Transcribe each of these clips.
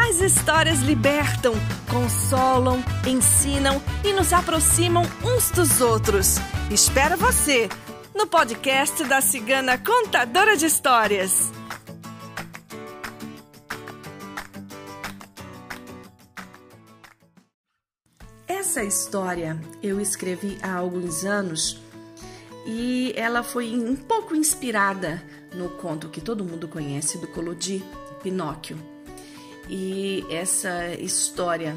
As histórias libertam, consolam, ensinam e nos aproximam uns dos outros. Espero você no podcast da Cigana Contadora de Histórias. Essa história eu escrevi há alguns anos e ela foi um pouco inspirada no conto que todo mundo conhece do Collodi, Pinóquio. E essa história,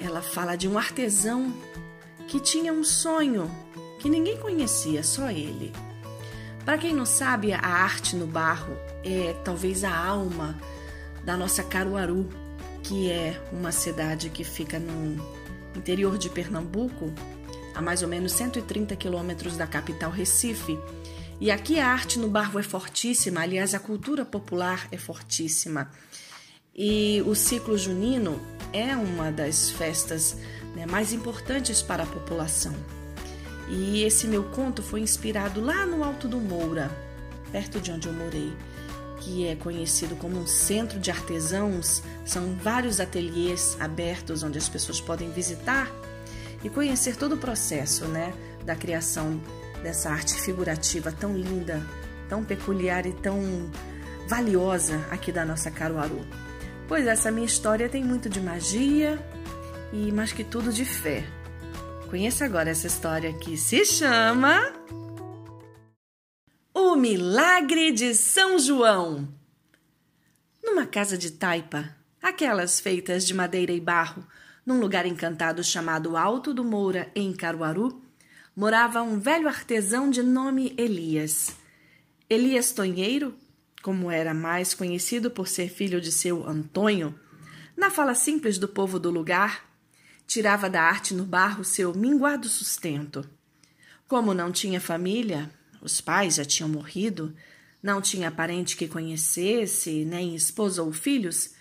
ela fala de um artesão que tinha um sonho que ninguém conhecia, só ele. Para quem não sabe, a arte no barro é talvez a alma da nossa Caruaru, que é uma cidade que fica no interior de Pernambuco, a mais ou menos 130 quilômetros da capital Recife. E aqui a arte no barro é fortíssima, aliás, a cultura popular é fortíssima. E o ciclo junino é uma das festas né, mais importantes para a população. E esse meu conto foi inspirado lá no Alto do Moura, perto de onde eu morei, que é conhecido como um centro de artesãos. São vários ateliês abertos onde as pessoas podem visitar e conhecer todo o processo né, da criação dessa arte figurativa tão linda, tão peculiar e tão valiosa aqui da nossa Caruaru. Pois essa minha história tem muito de magia e, mais que tudo, de fé. Conheça agora essa história que se chama O Milagre de São João. Numa casa de taipa, aquelas feitas de madeira e barro, num lugar encantado chamado Alto do Moura, em Caruaru, morava um velho artesão de nome Elias. Elias Tonheiro como era mais conhecido por ser filho de seu Antônio, na fala simples do povo do lugar, tirava da arte no barro seu minguado sustento. Como não tinha família, os pais já tinham morrido, não tinha parente que conhecesse, nem esposa ou filhos,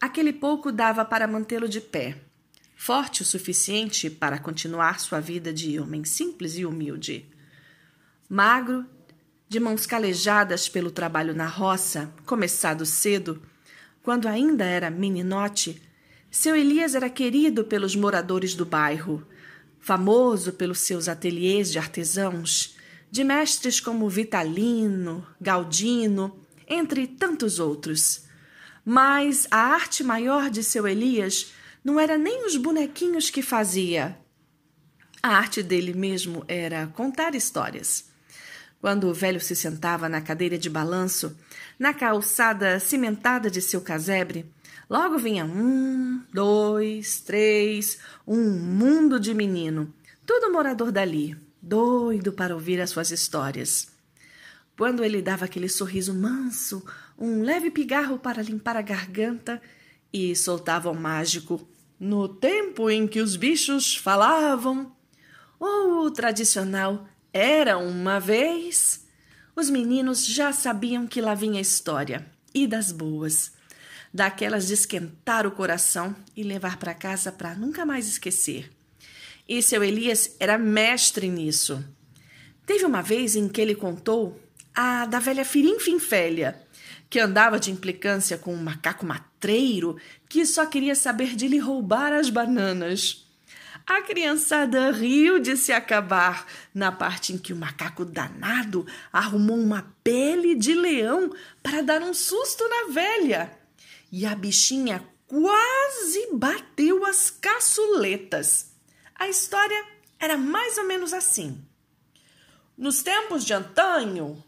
aquele pouco dava para mantê-lo de pé, forte o suficiente para continuar sua vida de homem simples e humilde. Magro de mãos calejadas pelo trabalho na roça, começado cedo, quando ainda era meninote, seu Elias era querido pelos moradores do bairro, famoso pelos seus ateliês de artesãos, de mestres como Vitalino, Galdino, entre tantos outros. Mas a arte maior de seu Elias não era nem os bonequinhos que fazia. A arte dele mesmo era contar histórias. Quando o velho se sentava na cadeira de balanço, na calçada cimentada de seu casebre, logo vinha um, dois, três, um mundo de menino, todo morador dali, doido para ouvir as suas histórias. Quando ele dava aquele sorriso manso, um leve pigarro para limpar a garganta e soltava o mágico no tempo em que os bichos falavam, ou o tradicional era uma vez. Os meninos já sabiam que lá vinha história, e das boas, daquelas de esquentar o coração e levar para casa para nunca mais esquecer. E seu Elias era mestre nisso. Teve uma vez em que ele contou a da velha Firim Finfélia, que andava de implicância com um macaco matreiro que só queria saber de lhe roubar as bananas. A criançada riu de se acabar na parte em que o macaco danado arrumou uma pele de leão para dar um susto na velha. E a bichinha quase bateu as caçuletas. A história era mais ou menos assim. Nos tempos de antanho,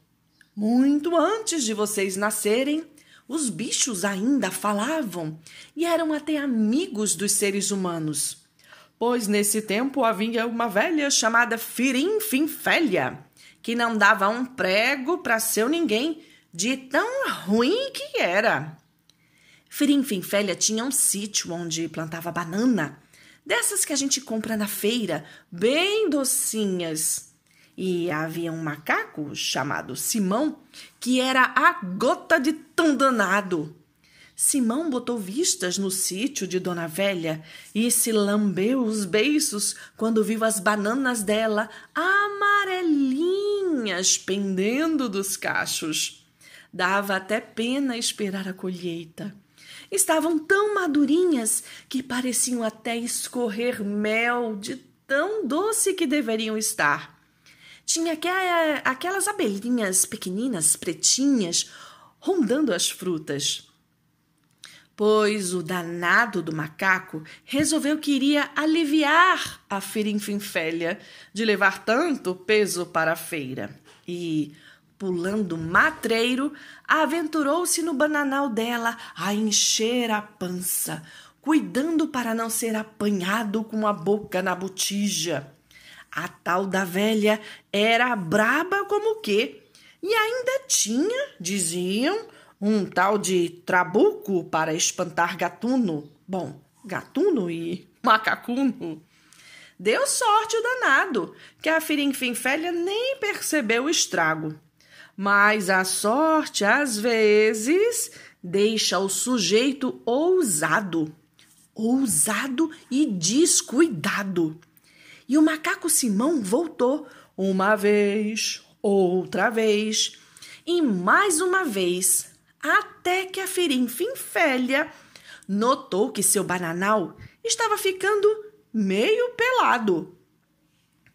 muito antes de vocês nascerem, os bichos ainda falavam e eram até amigos dos seres humanos pois nesse tempo havia uma velha chamada Firim Finfélia, que não dava um prego para seu ninguém, de tão ruim que era. Firim Finfélia tinha um sítio onde plantava banana, dessas que a gente compra na feira, bem docinhas. E havia um macaco chamado Simão, que era a gota de tão danado. Simão botou vistas no sítio de Dona Velha e se lambeu os beiços quando viu as bananas dela amarelinhas pendendo dos cachos. Dava até pena esperar a colheita. Estavam tão madurinhas que pareciam até escorrer mel de tão doce que deveriam estar. Tinha aquelas abelhinhas pequeninas, pretinhas, rondando as frutas pois o danado do macaco resolveu que iria aliviar a Firinfinfélia de levar tanto peso para a feira. E, pulando matreiro, aventurou-se no bananal dela a encher a pança, cuidando para não ser apanhado com a boca na botija. A tal da velha era braba como o quê? E ainda tinha, diziam, um tal de trabuco para espantar gatuno. Bom, gatuno e macacuno. Deu sorte o danado, que a Firinfinfélia nem percebeu o estrago. Mas a sorte, às vezes, deixa o sujeito ousado. Ousado e descuidado. E o macaco Simão voltou uma vez, outra vez e mais uma vez até que a Firinfinfélia notou que seu bananal estava ficando meio pelado.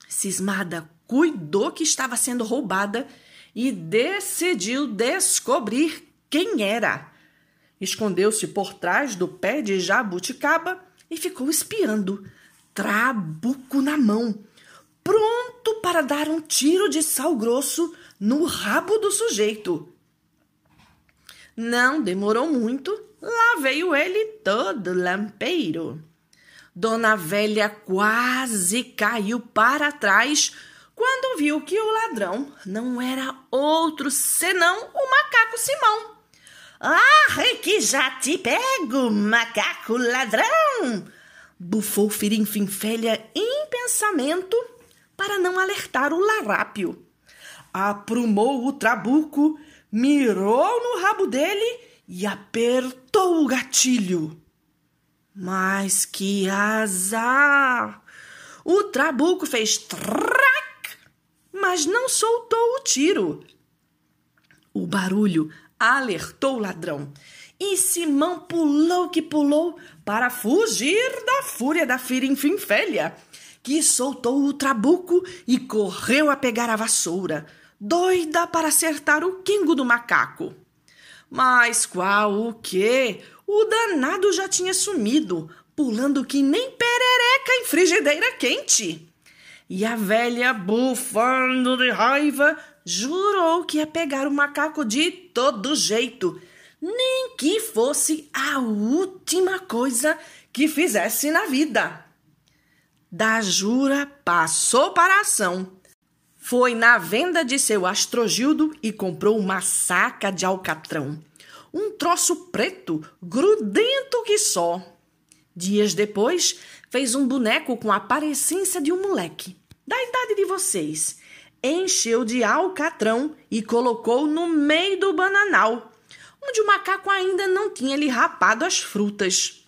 Cismada cuidou que estava sendo roubada e decidiu descobrir quem era. Escondeu-se por trás do pé de jabuticaba e ficou espiando, trabuco na mão, pronto para dar um tiro de sal grosso no rabo do sujeito. Não demorou muito, lá veio ele todo lampeiro. Dona Velha quase caiu para trás quando viu que o ladrão não era outro senão o macaco Simão. Ah, que já te pego, macaco ladrão! Bufou Firinfinfélia em pensamento para não alertar o larápio. Aprumou o trabuco mirou no rabo dele e apertou o gatilho. Mas que azar! O trabuco fez trac, mas não soltou o tiro. O barulho alertou o ladrão e Simão pulou que pulou para fugir da fúria da Firinfinfélia, que soltou o trabuco e correu a pegar a vassoura doida para acertar o quingo do macaco. Mas qual o quê? O danado já tinha sumido, pulando que nem perereca em frigideira quente. E a velha, bufando de raiva, jurou que ia pegar o macaco de todo jeito, nem que fosse a última coisa que fizesse na vida. Da jura passou para a ação foi na venda de seu astrogildo e comprou uma saca de alcatrão. Um troço preto, grudento que só. Dias depois, fez um boneco com a parecência de um moleque, da idade de vocês. Encheu de alcatrão e colocou no meio do bananal, onde o macaco ainda não tinha lhe rapado as frutas.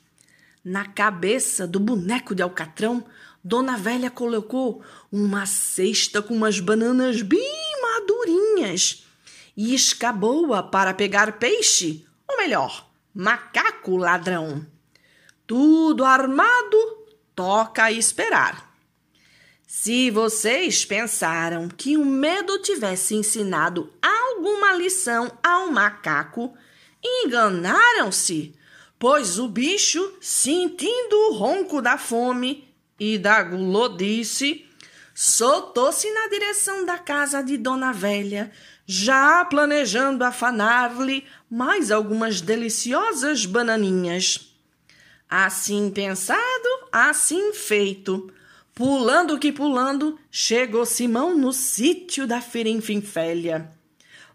Na cabeça do boneco de alcatrão Dona Velha colocou uma cesta com umas bananas bem madurinhas e escabou-a para pegar peixe, ou melhor, macaco ladrão. Tudo armado, toca esperar. Se vocês pensaram que o medo tivesse ensinado alguma lição ao macaco, enganaram-se, pois o bicho, sentindo o ronco da fome, e da gulodice, soltou-se na direção da casa de Dona Velha, já planejando afanar-lhe mais algumas deliciosas bananinhas. Assim pensado, assim feito. Pulando que pulando, chegou Simão no sítio da Firinfinfélia.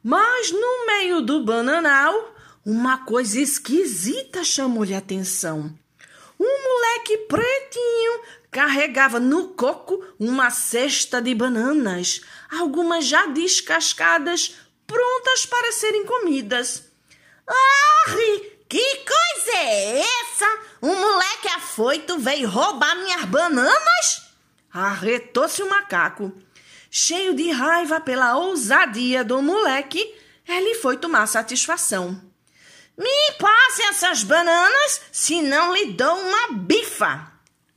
Mas no meio do bananal, uma coisa esquisita chamou-lhe a atenção. Um moleque pretinho carregava no coco uma cesta de bananas, algumas já descascadas, prontas para serem comidas. Arre, que coisa é essa? Um moleque afoito veio roubar minhas bananas? Arretou-se o macaco. Cheio de raiva pela ousadia do moleque, ele foi tomar satisfação. Me passe essas bananas, senão lhe dou uma bifa.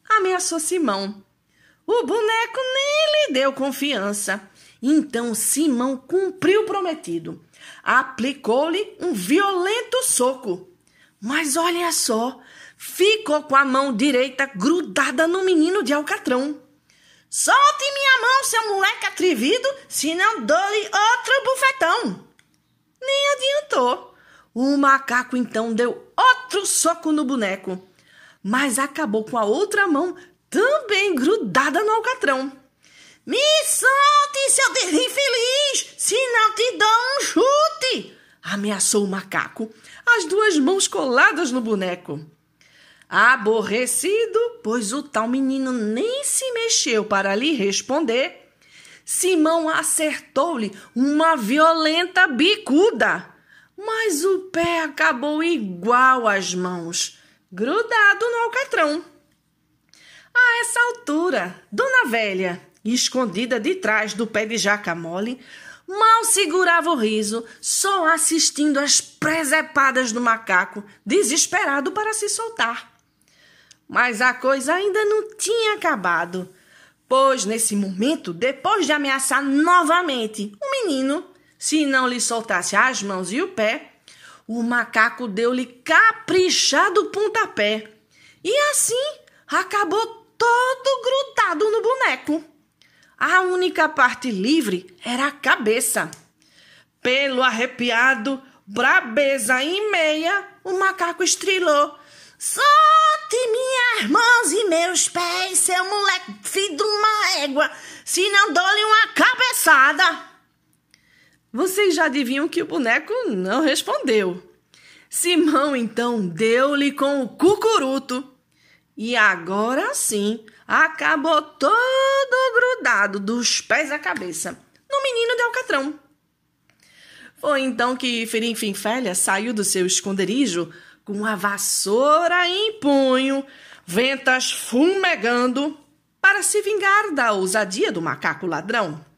Ameaçou Simão. O boneco nem lhe deu confiança. Então Simão cumpriu o prometido. Aplicou-lhe um violento soco. Mas olha só, ficou com a mão direita grudada no menino de alcatrão. Solte minha mão, seu moleque atrevido, senão dou-lhe outro bufetão. Nem adiantou. O macaco então deu outro soco no boneco, mas acabou com a outra mão também grudada no alcatrão. Me solte, seu infeliz, senão te dou um chute! ameaçou o macaco, as duas mãos coladas no boneco. Aborrecido, pois o tal menino nem se mexeu para lhe responder, Simão acertou-lhe uma violenta bicuda mas o pé acabou igual às mãos, grudado no alcatrão. A essa altura, Dona Velha, escondida de trás do pé de jaca mole, mal segurava o riso, só assistindo às presepadas do macaco, desesperado para se soltar. Mas a coisa ainda não tinha acabado, pois nesse momento, depois de ameaçar novamente o menino, se não lhe soltasse as mãos e o pé, o macaco deu-lhe caprichado pontapé. E assim acabou todo grudado no boneco. A única parte livre era a cabeça. Pelo arrepiado, brabeza e meia, o macaco estrilou. Solte minhas mãos e meus pés, seu moleque filho de uma égua, se não dou-lhe uma cabeçada. Vocês já adivinham que o boneco não respondeu. Simão então deu-lhe com o cucuruto. E agora sim, acabou todo grudado dos pés à cabeça no menino de alcatrão. Foi então que Ferim saiu do seu esconderijo com a vassoura em punho, ventas fumegando, para se vingar da ousadia do macaco ladrão.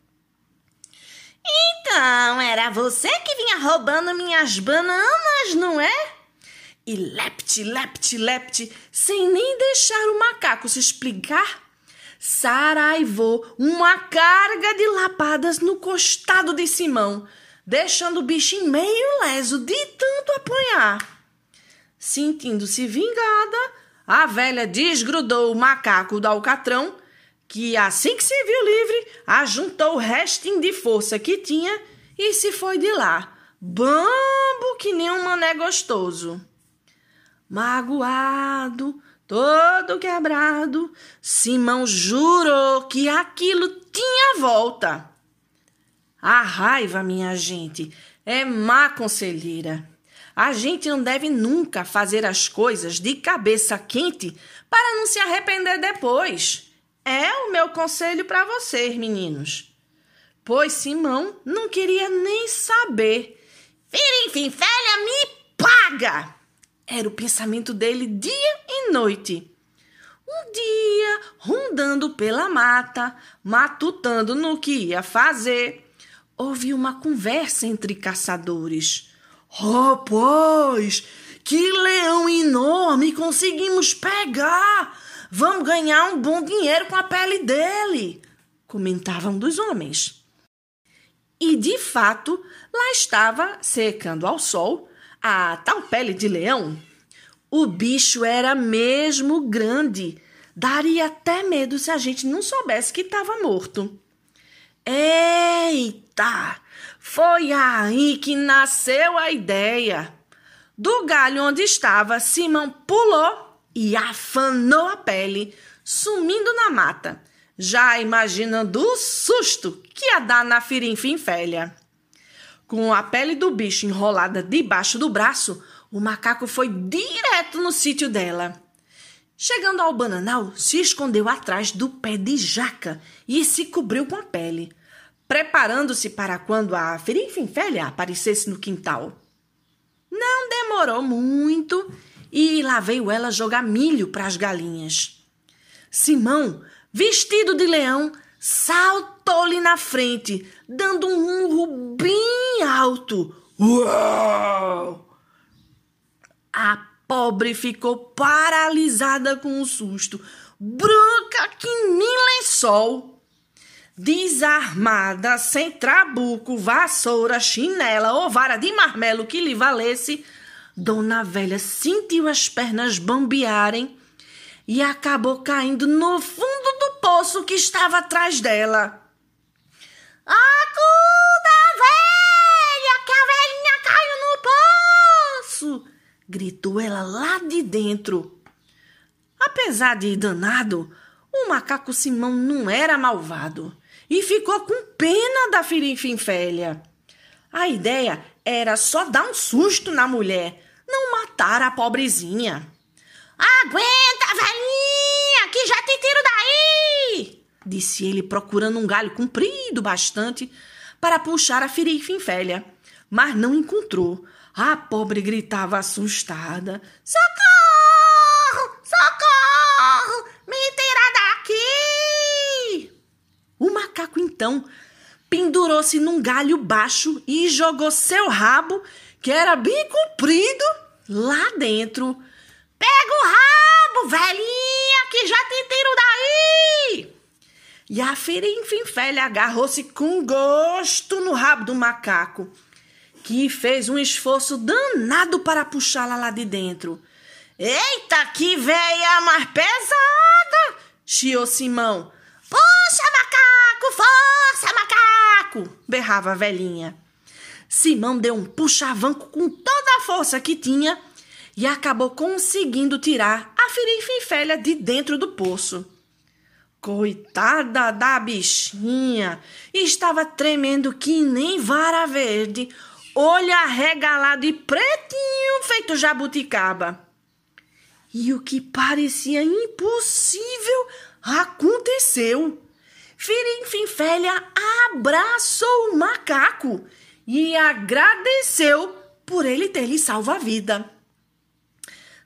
Então, era você que vinha roubando minhas bananas, não é? E lepte, lepte, lepte, sem nem deixar o macaco se explicar, saraivou uma carga de lapadas no costado de Simão, deixando o bicho meio leso de tanto apanhar. Sentindo-se vingada, a velha desgrudou o macaco do alcatrão que assim que se viu livre, ajuntou o restinho de força que tinha e se foi de lá, bambo que nem um mané gostoso. Magoado, todo quebrado, Simão jurou que aquilo tinha volta. A raiva, minha gente, é má conselheira. A gente não deve nunca fazer as coisas de cabeça quente para não se arrepender depois. É o meu conselho para vocês, meninos. Pois Simão não queria nem saber. Enfim, velha, me paga! Era o pensamento dele dia e noite. Um dia, rondando pela mata, matutando no que ia fazer, houve uma conversa entre caçadores. Rapaz, que leão enorme conseguimos pegar! Vamos ganhar um bom dinheiro com a pele dele, comentavam um dos homens. E de fato, lá estava, secando ao sol, a tal pele de leão. O bicho era mesmo grande. Daria até medo se a gente não soubesse que estava morto. Eita! Foi aí que nasceu a ideia. Do galho onde estava, Simão pulou e afanou a pele, sumindo na mata, já imaginando o susto que ia dar na firinfinfélia. Com a pele do bicho enrolada debaixo do braço, o macaco foi direto no sítio dela. Chegando ao bananal, se escondeu atrás do pé de jaca e se cobriu com a pele, preparando-se para quando a ferinfinfélia aparecesse no quintal. Não demorou muito e lá veio ela jogar milho para as galinhas. Simão, vestido de leão, saltou-lhe na frente, dando um urro bem alto. Uau! A pobre ficou paralisada com o susto, branca que nem lençol. Desarmada, sem trabuco, vassoura, chinela ou vara de marmelo que lhe valesse, Dona Velha sentiu as pernas bambearem e acabou caindo no fundo do poço que estava atrás dela. Acuda, velha, que a velhinha caiu no poço! gritou ela lá de dentro. Apesar de danado, o macaco Simão não era malvado e ficou com pena da Firinfinfélia. A ideia era só dar um susto na mulher, não matar a pobrezinha. Aguenta, velhinha, que já te tiro daí! Disse ele, procurando um galho comprido bastante para puxar a Firinfinfélia, mas não encontrou a pobre gritava assustada: Socorro! Socorro! Me tira daqui! O macaco então pendurou-se num galho baixo e jogou seu rabo, que era bem comprido, lá dentro. Pega o rabo, velhinha, que já te tiro daí! E a ferinfinfélia agarrou-se com gosto no rabo do macaco que fez um esforço danado para puxá-la lá de dentro. Eita, que veia mais pesada! chiou Simão. Puxa, macaco! Força, macaco! berrava a velhinha. Simão deu um puxavanco com toda a força que tinha e acabou conseguindo tirar a ferinfinfélia de dentro do poço. Coitada da bichinha! Estava tremendo que nem vara verde, olho arregalado e pretinho, feito jabuticaba. E o que parecia impossível aconteceu. Firinfinfélia abraçou o macaco e agradeceu por ele ter lhe salvo a vida.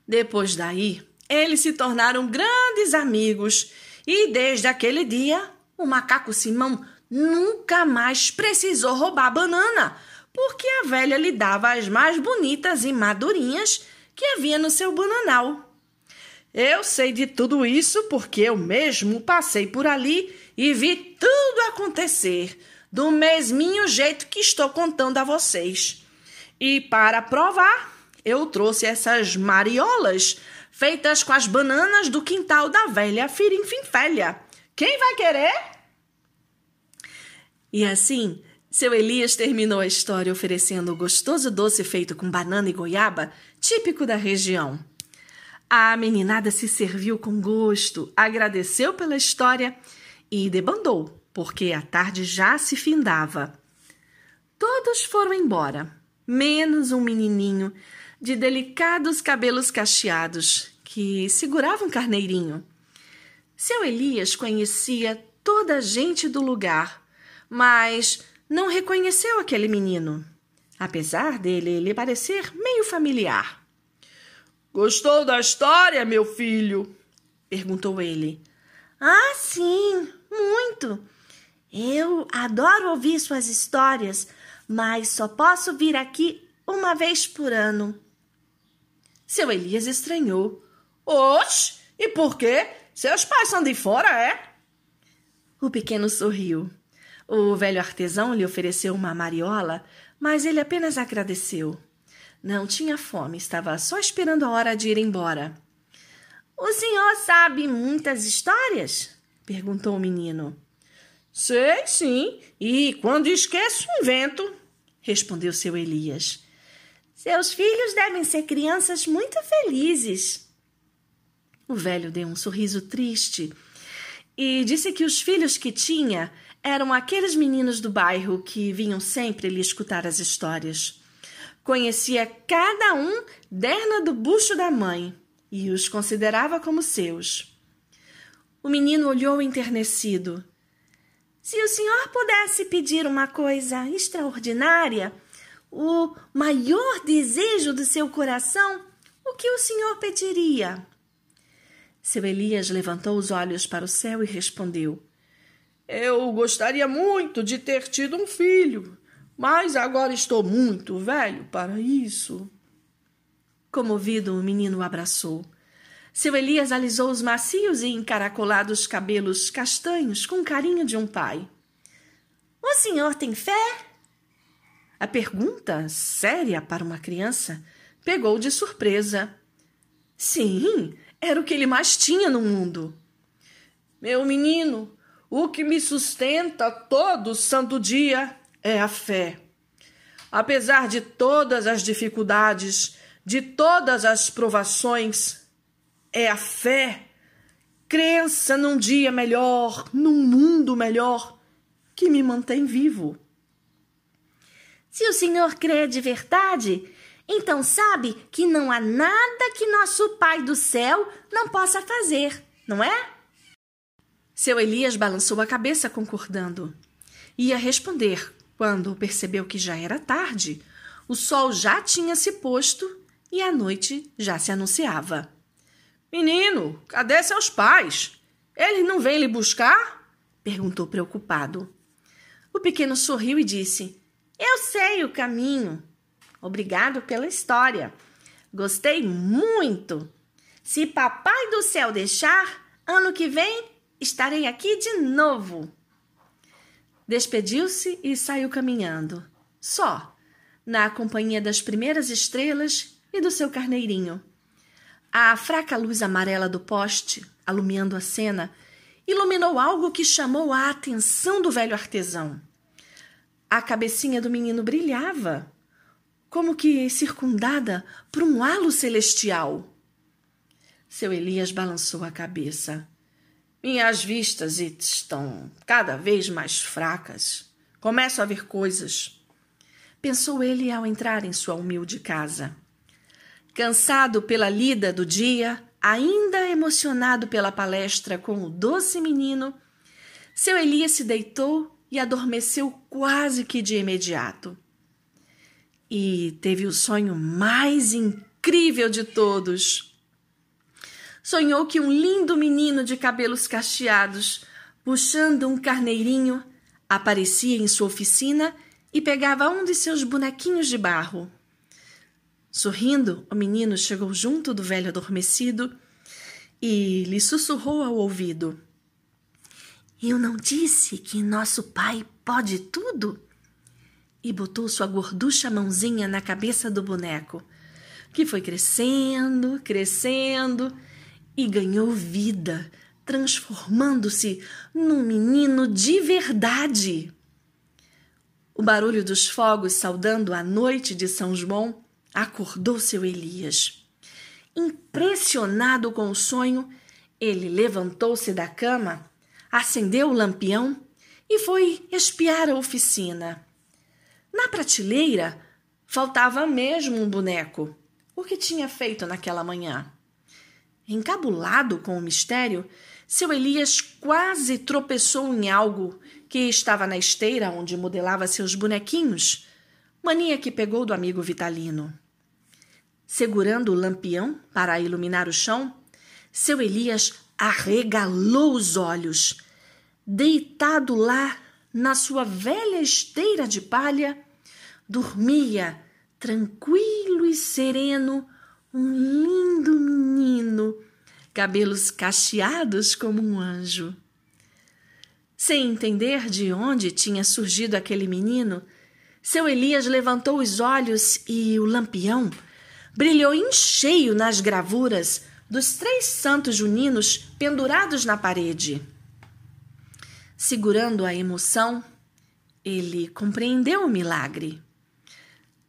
Depois daí, eles se tornaram grandes amigos e desde aquele dia, o macaco Simão nunca mais precisou roubar banana, porque a velha lhe dava as mais bonitas e madurinhas que havia no seu bananal. Eu sei de tudo isso porque eu mesmo passei por ali e vi tudo acontecer, do mesminho jeito que estou contando a vocês. E para provar, eu trouxe essas mariolas feitas com as bananas do quintal da velha Firinfinfélia. Quem vai querer? E assim, seu Elias terminou a história oferecendo o gostoso doce feito com banana e goiaba, típico da região. A meninada se serviu com gosto, agradeceu pela história e debandou, porque a tarde já se findava. Todos foram embora, menos um menininho de delicados cabelos cacheados que segurava um carneirinho. Seu Elias conhecia toda a gente do lugar, mas não reconheceu aquele menino, apesar dele lhe parecer meio familiar. Gostou da história, meu filho? perguntou ele. Ah, sim, muito. Eu adoro ouvir suas histórias, mas só posso vir aqui uma vez por ano. Seu Elias estranhou. Oxe, e por quê? Seus pais são de fora, é? O pequeno sorriu. O velho artesão lhe ofereceu uma mariola, mas ele apenas agradeceu. Não tinha fome, estava só esperando a hora de ir embora. O senhor sabe muitas histórias? perguntou o menino. Sei, sim, e quando esqueço, invento, respondeu seu Elias. Seus filhos devem ser crianças muito felizes. O velho deu um sorriso triste e disse que os filhos que tinha eram aqueles meninos do bairro que vinham sempre lhe escutar as histórias. Conhecia cada um derna do bucho da mãe e os considerava como seus. O menino olhou enternecido. Se o senhor pudesse pedir uma coisa extraordinária, o maior desejo do seu coração, o que o senhor pediria? Seu Elias levantou os olhos para o céu e respondeu: Eu gostaria muito de ter tido um filho, mas agora estou muito velho para isso. Comovido, o menino o abraçou. Seu Elias alisou os macios e encaracolados cabelos castanhos com carinho de um pai. O senhor tem fé? A pergunta, séria para uma criança, pegou de surpresa. Sim, era o que ele mais tinha no mundo. Meu menino, o que me sustenta todo santo dia é a fé. Apesar de todas as dificuldades, de todas as provações, é a fé, crença num dia melhor, num mundo melhor, que me mantém vivo. Se o senhor crê de verdade, então sabe que não há nada que nosso Pai do céu não possa fazer, não é? Seu Elias balançou a cabeça, concordando. Ia responder quando percebeu que já era tarde. O sol já tinha se posto e a noite já se anunciava. Menino, cadê seus pais? Eles não vêm lhe buscar? perguntou preocupado. O pequeno sorriu e disse: Eu sei o caminho. Obrigado pela história. Gostei muito. Se Papai do Céu deixar, ano que vem estarei aqui de novo. Despediu-se e saiu caminhando, só, na companhia das primeiras estrelas e do seu carneirinho. A fraca luz amarela do poste, alumiando a cena, iluminou algo que chamou a atenção do velho artesão. A cabecinha do menino brilhava, como que circundada por um halo celestial. Seu Elias balançou a cabeça. Minhas vistas estão cada vez mais fracas. Começo a ver coisas. Pensou ele ao entrar em sua humilde casa. Cansado pela lida do dia, ainda emocionado pela palestra com o doce menino, seu Elias se deitou e adormeceu quase que de imediato. E teve o sonho mais incrível de todos. Sonhou que um lindo menino de cabelos cacheados, puxando um carneirinho, aparecia em sua oficina e pegava um de seus bonequinhos de barro. Sorrindo, o menino chegou junto do velho adormecido e lhe sussurrou ao ouvido: Eu não disse que nosso pai pode tudo? E botou sua gorducha mãozinha na cabeça do boneco, que foi crescendo, crescendo e ganhou vida, transformando-se num menino de verdade. O barulho dos fogos saudando a noite de São João acordou seu Elias. Impressionado com o sonho, ele levantou-se da cama, acendeu o lampião e foi espiar a oficina. Na prateleira faltava mesmo um boneco. O que tinha feito naquela manhã? Encabulado com o mistério, seu Elias quase tropeçou em algo que estava na esteira onde modelava seus bonequinhos mania que pegou do amigo Vitalino. Segurando o lampião para iluminar o chão, seu Elias arregalou os olhos. Deitado lá na sua velha esteira de palha, dormia tranquilo e sereno um lindo menino, cabelos cacheados como um anjo. Sem entender de onde tinha surgido aquele menino, seu Elias levantou os olhos e o lampião brilhou em cheio nas gravuras dos três santos juninos pendurados na parede. Segurando a emoção, ele compreendeu o milagre.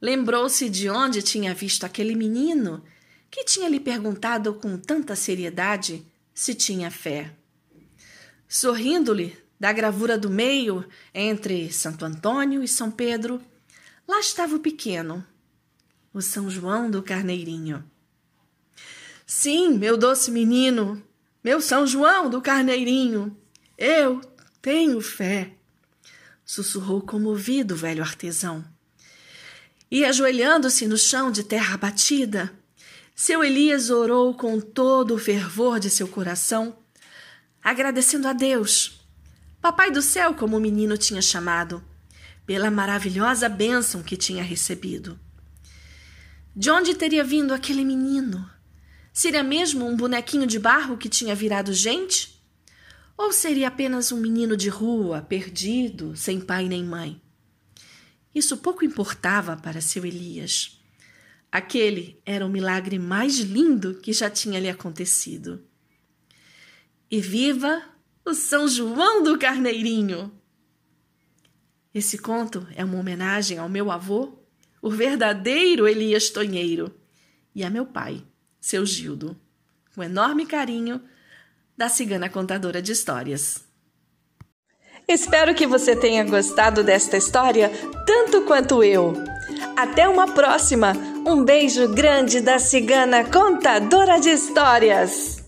Lembrou-se de onde tinha visto aquele menino que tinha lhe perguntado com tanta seriedade se tinha fé. Sorrindo-lhe, da gravura do meio, entre Santo Antônio e São Pedro, lá estava o pequeno, o São João do Carneirinho. Sim, meu doce menino, meu São João do Carneirinho, eu tenho fé, sussurrou comovido o velho artesão. E ajoelhando-se no chão de terra batida, seu Elias orou com todo o fervor de seu coração, agradecendo a Deus, Papai do céu, como o menino tinha chamado, pela maravilhosa bênção que tinha recebido. De onde teria vindo aquele menino? Seria mesmo um bonequinho de barro que tinha virado gente? Ou seria apenas um menino de rua, perdido, sem pai nem mãe? Isso pouco importava para seu Elias. Aquele era o milagre mais lindo que já tinha lhe acontecido. E viva o São João do Carneirinho! Esse conto é uma homenagem ao meu avô, o verdadeiro Elias Tonheiro, e a meu pai, seu Gildo, com enorme carinho, da cigana contadora de histórias. Espero que você tenha gostado desta história tanto quanto eu. Até uma próxima! Um beijo grande da cigana contadora de histórias!